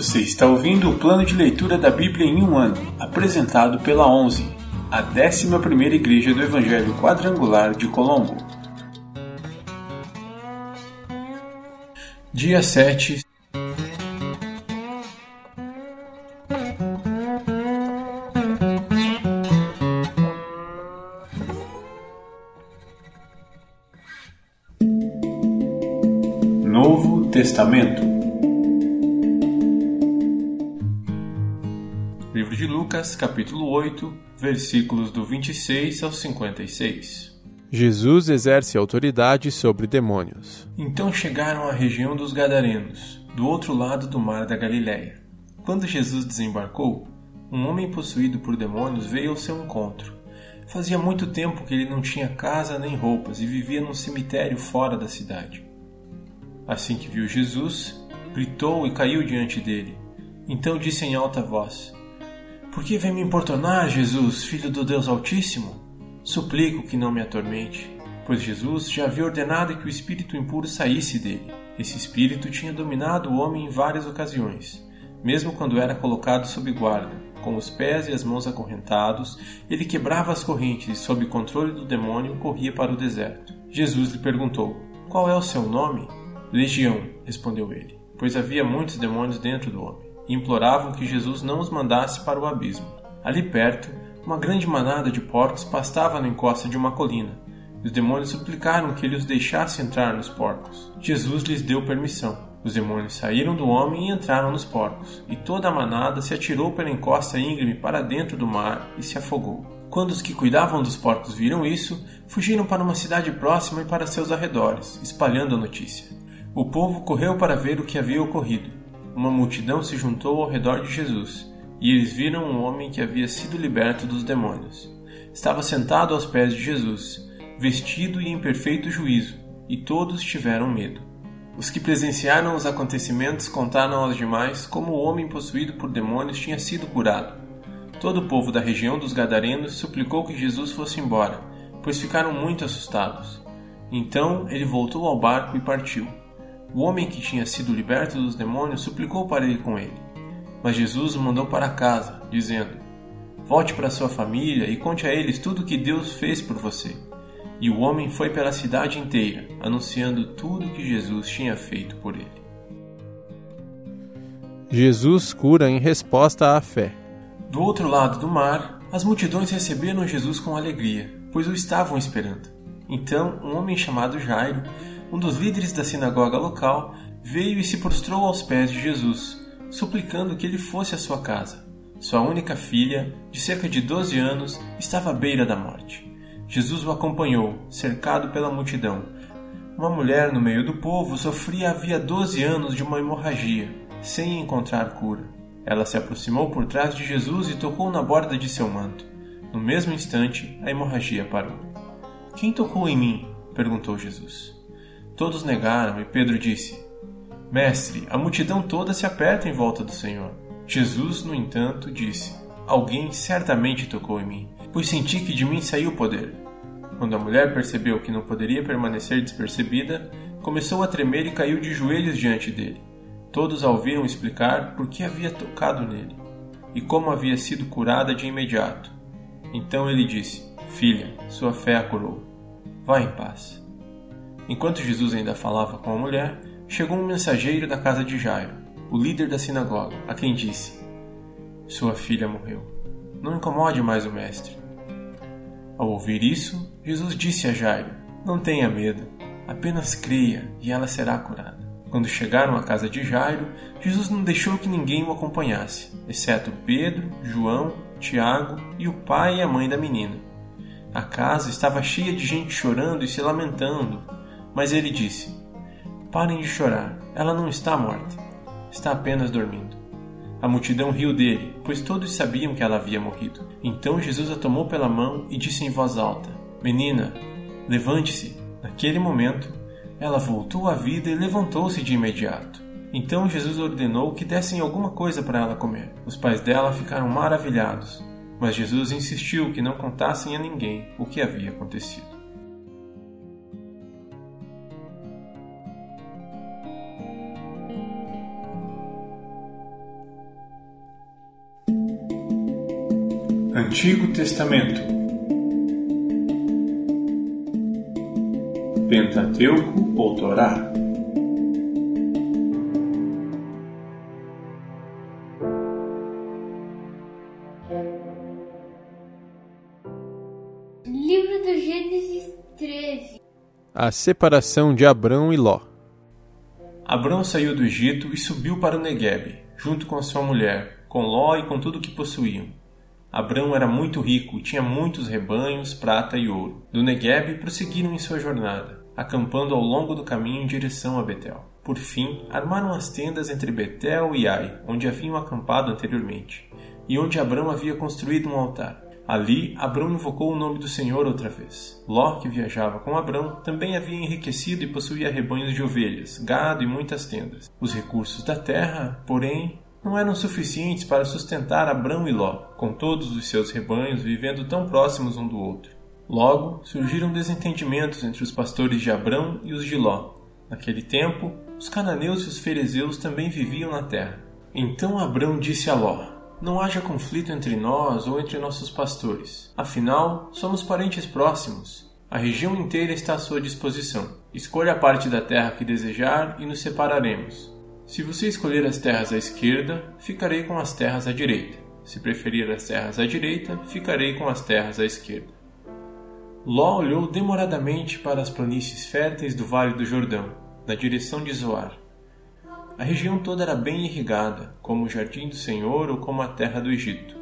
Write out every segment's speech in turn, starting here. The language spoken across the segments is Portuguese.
Você está ouvindo o plano de leitura da Bíblia em um ano, apresentado pela 11, a 11ª Igreja do Evangelho Quadrangular de Colombo. Dia 7 Novo Testamento Lucas, capítulo 8, versículos do 26 ao 56. Jesus exerce autoridade sobre demônios. Então chegaram à região dos Gadarenos, do outro lado do mar da Galiléia. Quando Jesus desembarcou, um homem possuído por demônios veio ao seu encontro. Fazia muito tempo que ele não tinha casa nem roupas e vivia num cemitério fora da cidade. Assim que viu Jesus, gritou e caiu diante dele. Então disse em alta voz: Por que vem me importunar, Jesus, filho do Deus Altíssimo? Suplico que não me atormente, pois Jesus já havia ordenado que o espírito impuro saísse dele. Esse espírito tinha dominado o homem em várias ocasiões, mesmo quando era colocado sob guarda. Com os pés e as mãos acorrentados, ele quebrava as correntes e, sob controle do demônio, corria para o deserto. Jesus lhe perguntou: Qual é o seu nome? Legião, respondeu ele, pois havia muitos demônios dentro do homem, e imploravam que Jesus não os mandasse para o abismo. Ali perto, uma grande manada de porcos pastava na encosta de uma colina. Os demônios suplicaram que ele os deixasse entrar nos porcos. Jesus lhes deu permissão. Os demônios saíram do homem e entraram nos porcos, e toda a manada se atirou pela encosta íngreme para dentro do mar e se afogou. Quando os que cuidavam dos porcos viram isso, fugiram para uma cidade próxima e para seus arredores, espalhando a notícia. O povo correu para ver o que havia ocorrido. Uma multidão se juntou ao redor de Jesus, e eles viram um homem que havia sido liberto dos demônios. Estava sentado aos pés de Jesus, vestido e em perfeito juízo, e todos tiveram medo. Os que presenciaram os acontecimentos contaram aos demais como o homem possuído por demônios tinha sido curado. Todo o povo da região dos Gadarenos suplicou que Jesus fosse embora, pois ficaram muito assustados. Então ele voltou ao barco e partiu. O homem que tinha sido liberto dos demônios suplicou para ir com ele. Mas Jesus o mandou para casa, dizendo: Volte para sua família e conte a eles tudo o que Deus fez por você. E o homem foi pela cidade inteira, anunciando tudo o que Jesus tinha feito por ele. Jesus cura em resposta à fé. Do outro lado do mar, as multidões receberam Jesus com alegria, pois o estavam esperando. Então, um homem chamado Jairo um dos líderes da sinagoga local veio e se prostrou aos pés de Jesus, suplicando que ele fosse à sua casa. Sua única filha, de cerca de 12 anos, estava à beira da morte. Jesus o acompanhou, cercado pela multidão. Uma mulher no meio do povo sofria havia 12 anos de uma hemorragia, sem encontrar cura. Ela se aproximou por trás de Jesus e tocou na borda de seu manto. No mesmo instante, a hemorragia parou. Quem tocou em mim? perguntou Jesus. Todos negaram e Pedro disse: Mestre, a multidão toda se aperta em volta do Senhor. Jesus, no entanto, disse: Alguém certamente tocou em mim, pois senti que de mim saiu o poder. Quando a mulher percebeu que não poderia permanecer despercebida, começou a tremer e caiu de joelhos diante dele. Todos a ouviram explicar por que havia tocado nele e como havia sido curada de imediato. Então ele disse: Filha, sua fé a curou. Vá em paz. Enquanto Jesus ainda falava com a mulher, chegou um mensageiro da casa de Jairo, o líder da sinagoga, a quem disse: Sua filha morreu. Não incomode mais o mestre. Ao ouvir isso, Jesus disse a Jairo: Não tenha medo, apenas creia e ela será curada. Quando chegaram à casa de Jairo, Jesus não deixou que ninguém o acompanhasse, exceto Pedro, João, Tiago e o pai e a mãe da menina. A casa estava cheia de gente chorando e se lamentando. Mas ele disse: Parem de chorar, ela não está morta, está apenas dormindo. A multidão riu dele, pois todos sabiam que ela havia morrido. Então Jesus a tomou pela mão e disse em voz alta: Menina, levante-se. Naquele momento, ela voltou à vida e levantou-se de imediato. Então Jesus ordenou que dessem alguma coisa para ela comer. Os pais dela ficaram maravilhados, mas Jesus insistiu que não contassem a ninguém o que havia acontecido. Antigo Testamento Pentateuco ou Torá Livro do Gênesis 13 A separação de Abrão e Ló. Abrão saiu do Egito e subiu para o Negueb, junto com a sua mulher, com Ló e com tudo o que possuíam. Abrão era muito rico, tinha muitos rebanhos, prata e ouro. Do Negueb prosseguiram em sua jornada, acampando ao longo do caminho em direção a Betel. Por fim, armaram as tendas entre Betel e Ai, onde haviam acampado anteriormente, e onde Abrão havia construído um altar. Ali, Abrão invocou o nome do Senhor outra vez. Ló, que viajava com Abrão, também havia enriquecido e possuía rebanhos de ovelhas, gado e muitas tendas. Os recursos da terra, porém, não eram suficientes para sustentar Abrão e Ló, com todos os seus rebanhos vivendo tão próximos um do outro. Logo, surgiram desentendimentos entre os pastores de Abrão e os de Ló. Naquele tempo, os cananeus e os ferezeus também viviam na terra. Então Abrão disse a Ló: não haja conflito entre nós ou entre nossos pastores. Afinal, somos parentes próximos. A região inteira está à sua disposição. Escolha a parte da terra que desejar e nos separaremos. Se você escolher as terras à esquerda, ficarei com as terras à direita. Se preferir as terras à direita, ficarei com as terras à esquerda. Ló olhou demoradamente para as planícies férteis do Vale do Jordão, na direção de Zoar. A região toda era bem irrigada, como o jardim do Senhor ou como a terra do Egito.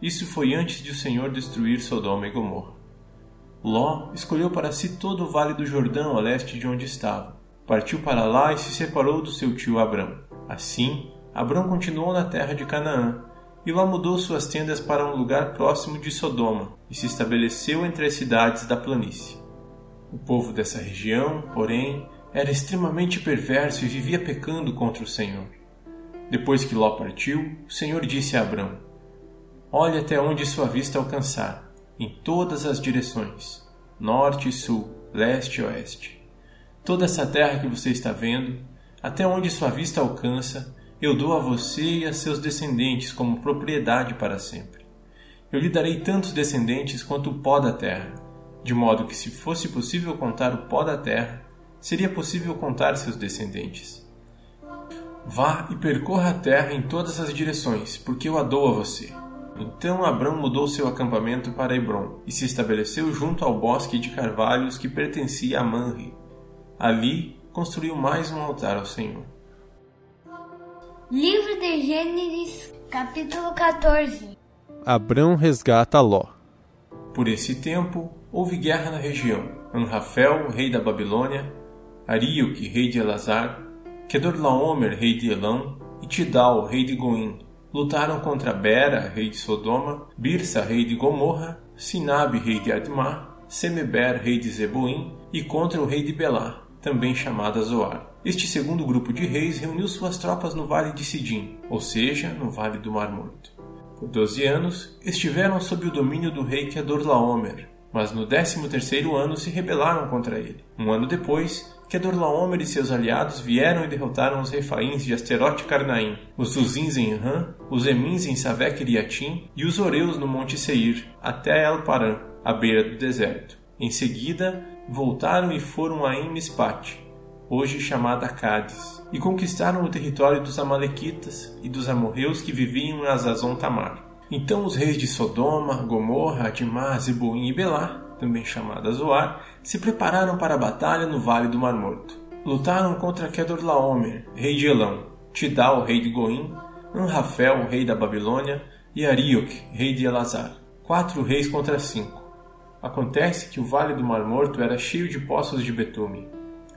Isso foi antes de o Senhor destruir Sodoma e Gomorra. Ló escolheu para si todo o vale do Jordão a leste de onde estava. Partiu para lá e se separou do seu tio Abrão. Assim, Abrão continuou na terra de Canaã, e Ló mudou suas tendas para um lugar próximo de Sodoma e se estabeleceu entre as cidades da planície. O povo dessa região, porém, era extremamente perverso e vivia pecando contra o Senhor. Depois que Ló partiu, o Senhor disse a Abrão: Olhe até onde sua vista alcançar, em todas as direções, norte e sul, leste e oeste. Toda essa terra que você está vendo, até onde sua vista alcança, eu dou a você e a seus descendentes como propriedade para sempre. Eu lhe darei tantos descendentes quanto o pó da terra, de modo que, se fosse possível contar o pó da terra, seria possível contar seus descendentes. Vá e percorra a terra em todas as direções, porque eu a dou a você. Então Abrão mudou seu acampamento para Hebron e se estabeleceu junto ao bosque de carvalhos que pertencia a Manre. Ali construiu mais um altar ao Senhor. Livro de Gênesis, capítulo 14 Abrão resgata Ló. Por esse tempo, houve guerra na região. Anrafel, rei da Babilônia, Arioque, rei de Elazar, Kedorlaomer, rei de Elão, e Tidal, rei de Goim, lutaram contra Bera, rei de Sodoma, Birsa, rei de Gomorra, Sinabe, rei de Admar, Semeber, rei de Zeboim, e contra o rei de Belá, também chamada Zoar. Este segundo grupo de reis reuniu suas tropas no vale de Sidim, ou seja, no vale do Mar Morto. Por doze anos, estiveram sob o domínio do rei Kedorlaomer, mas no décimo terceiro ano se rebelaram contra ele. Um ano depois, Kedorlaomer e seus aliados vieram e derrotaram os refaíns de Asterote Carnaim, os Uzins em Ram, os Emins em Savek Yatim e os Oreus no Monte Seir, até El Paran, à beira do deserto. Em seguida, voltaram e foram a Emispat, hoje chamada Cádiz, e conquistaram o território dos Amalequitas e dos amorreus que viviam em Azazon Tamar. Então os reis de Sodoma, Gomorra, Adimá, Zeboim e Belá também chamada Zoar, se prepararam para a batalha no Vale do Mar Morto. Lutaram contra Kedorlaomer, rei de Elão, Tidal, rei de Goim, Anrafel, rei da Babilônia, e Arioque, rei de Elazar. Quatro reis contra cinco. Acontece que o Vale do Mar Morto era cheio de poços de betume.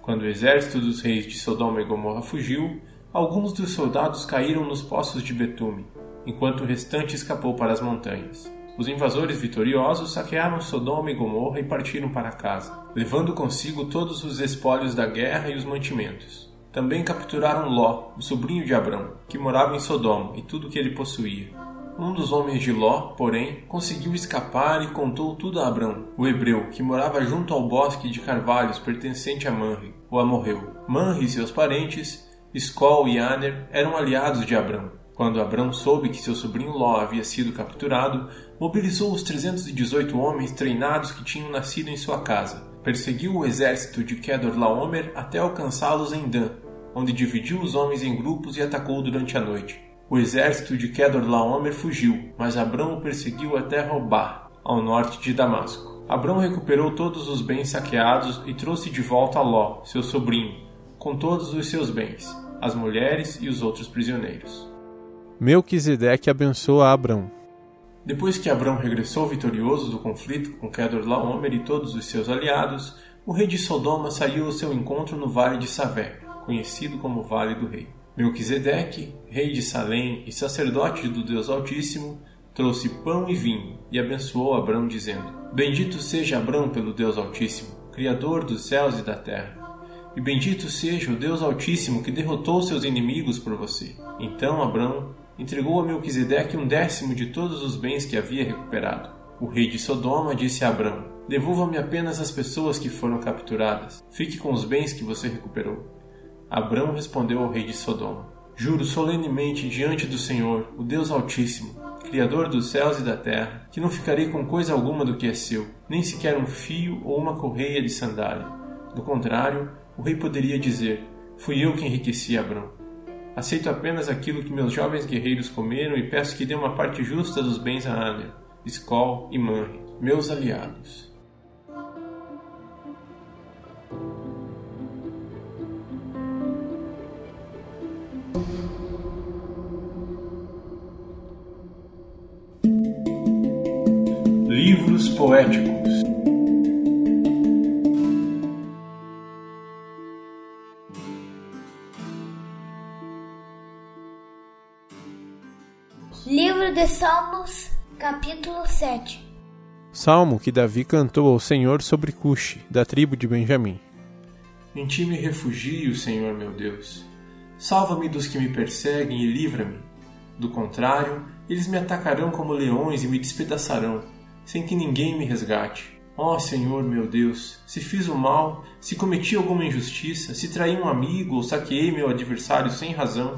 Quando o exército dos reis de Sodoma e Gomorra fugiu, alguns dos soldados caíram nos poços de betume, enquanto o restante escapou para as montanhas. Os invasores vitoriosos saquearam Sodoma e Gomorra e partiram para casa, levando consigo todos os espólios da guerra e os mantimentos. Também capturaram Ló, o sobrinho de Abrão, que morava em Sodoma, e tudo o que ele possuía. Um dos homens de Ló, porém, conseguiu escapar e contou tudo a Abrão, o hebreu, que morava junto ao bosque de carvalhos pertencente a Manre, o amorreu. Manre e seus parentes, Escol e Aner, eram aliados de Abrão Quando Abrão soube que seu sobrinho Ló havia sido capturado, mobilizou os 318 homens treinados que tinham nascido em sua casa. Perseguiu o exército de Kedorlaomer até alcançá-los em Dan, onde dividiu os homens em grupos e atacou durante a noite. O exército de Kedorlaomer fugiu, mas Abrão o perseguiu até Robá, ao norte de Damasco. Abrão recuperou todos os bens saqueados e trouxe de volta a Ló, seu sobrinho, com todos os seus bens, as mulheres e os outros prisioneiros. Melquisedeque abençoa Abrão. Depois que Abrão regressou vitorioso do conflito com Kedorlaomer e todos os seus aliados, o rei de Sodoma saiu ao seu encontro no vale de Savé, conhecido como Vale do Rei. Melquisedeque, rei de Salém e sacerdote do Deus Altíssimo, trouxe pão e vinho e abençoou Abrão, dizendo: Bendito seja Abrão pelo Deus Altíssimo, Criador dos céus e da terra. E bendito seja o Deus Altíssimo que derrotou seus inimigos por você. Então Abrão entregou a Melquisedeque um décimo de todos os bens que havia recuperado. O rei de Sodoma disse a Abrão: Devolva-me apenas as pessoas que foram capturadas. Fique com os bens que você recuperou. Abrão respondeu ao rei de Sodoma: Juro solenemente diante do Senhor, o Deus Altíssimo, Criador dos céus e da terra, que não ficarei com coisa alguma do que é seu, nem sequer um fio ou uma correia de sandália. Do contrário, o rei poderia dizer: Fui eu que enriqueci Abrão. Aceito apenas aquilo que meus jovens guerreiros comeram e peço que dê uma parte justa dos bens a Aner, Skol e Manre, meus aliados. Livros poéticos Livro de Salmos, capítulo 7 Salmo que Davi cantou ao Senhor sobre Cuxi, da tribo de Benjamim. Em ti me refugio, Senhor meu Deus. Salva-me dos que me perseguem e livra-me. Do contrário, eles me atacarão como leões e me despedaçarão, sem que ninguém me resgate. Ó Senhor meu Deus, se fiz o mal, se cometi alguma injustiça, se traí um amigo ou saqueei meu adversário sem razão,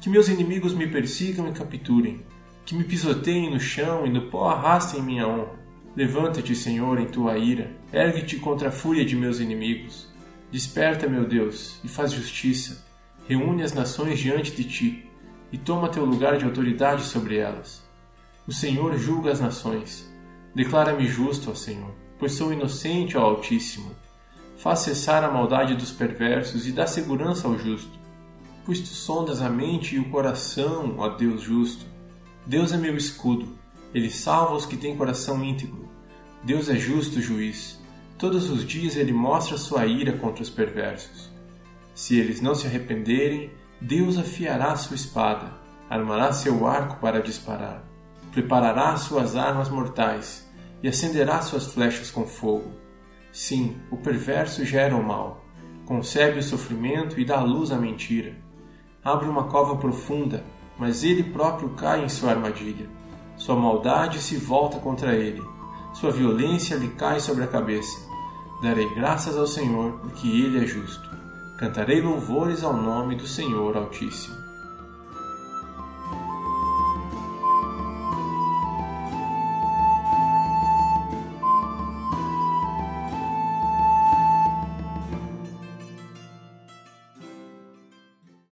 que meus inimigos me persigam e capturem, que me pisoteiem no chão e no pó arrastem minha honra. Levanta-te, Senhor, em tua ira, ergue-te contra a fúria de meus inimigos. Desperta, meu Deus, e faz justiça. Reúne as nações diante de ti, e toma teu lugar de autoridade sobre elas. O Senhor julga as nações. Declara-me justo, ó Senhor, pois sou inocente, ó Altíssimo. Faz cessar a maldade dos perversos e dá segurança ao justo. Pois tu sondas a mente e o coração, ó Deus justo. Deus é meu escudo, ele salva os que têm coração íntegro. Deus é justo juiz. Todos os dias ele mostra sua ira contra os perversos. Se eles não se arrependerem, Deus afiará sua espada, armará seu arco para disparar, preparará suas armas mortais e acenderá suas flechas com fogo. Sim, o perverso gera o mal, concebe o sofrimento e dá luz à mentira. Abre uma cova profunda, mas ele próprio cai em sua armadilha. Sua maldade se volta contra ele, sua violência lhe cai sobre a cabeça. Darei graças ao Senhor, porque ele é justo. Cantarei louvores ao nome do Senhor Altíssimo.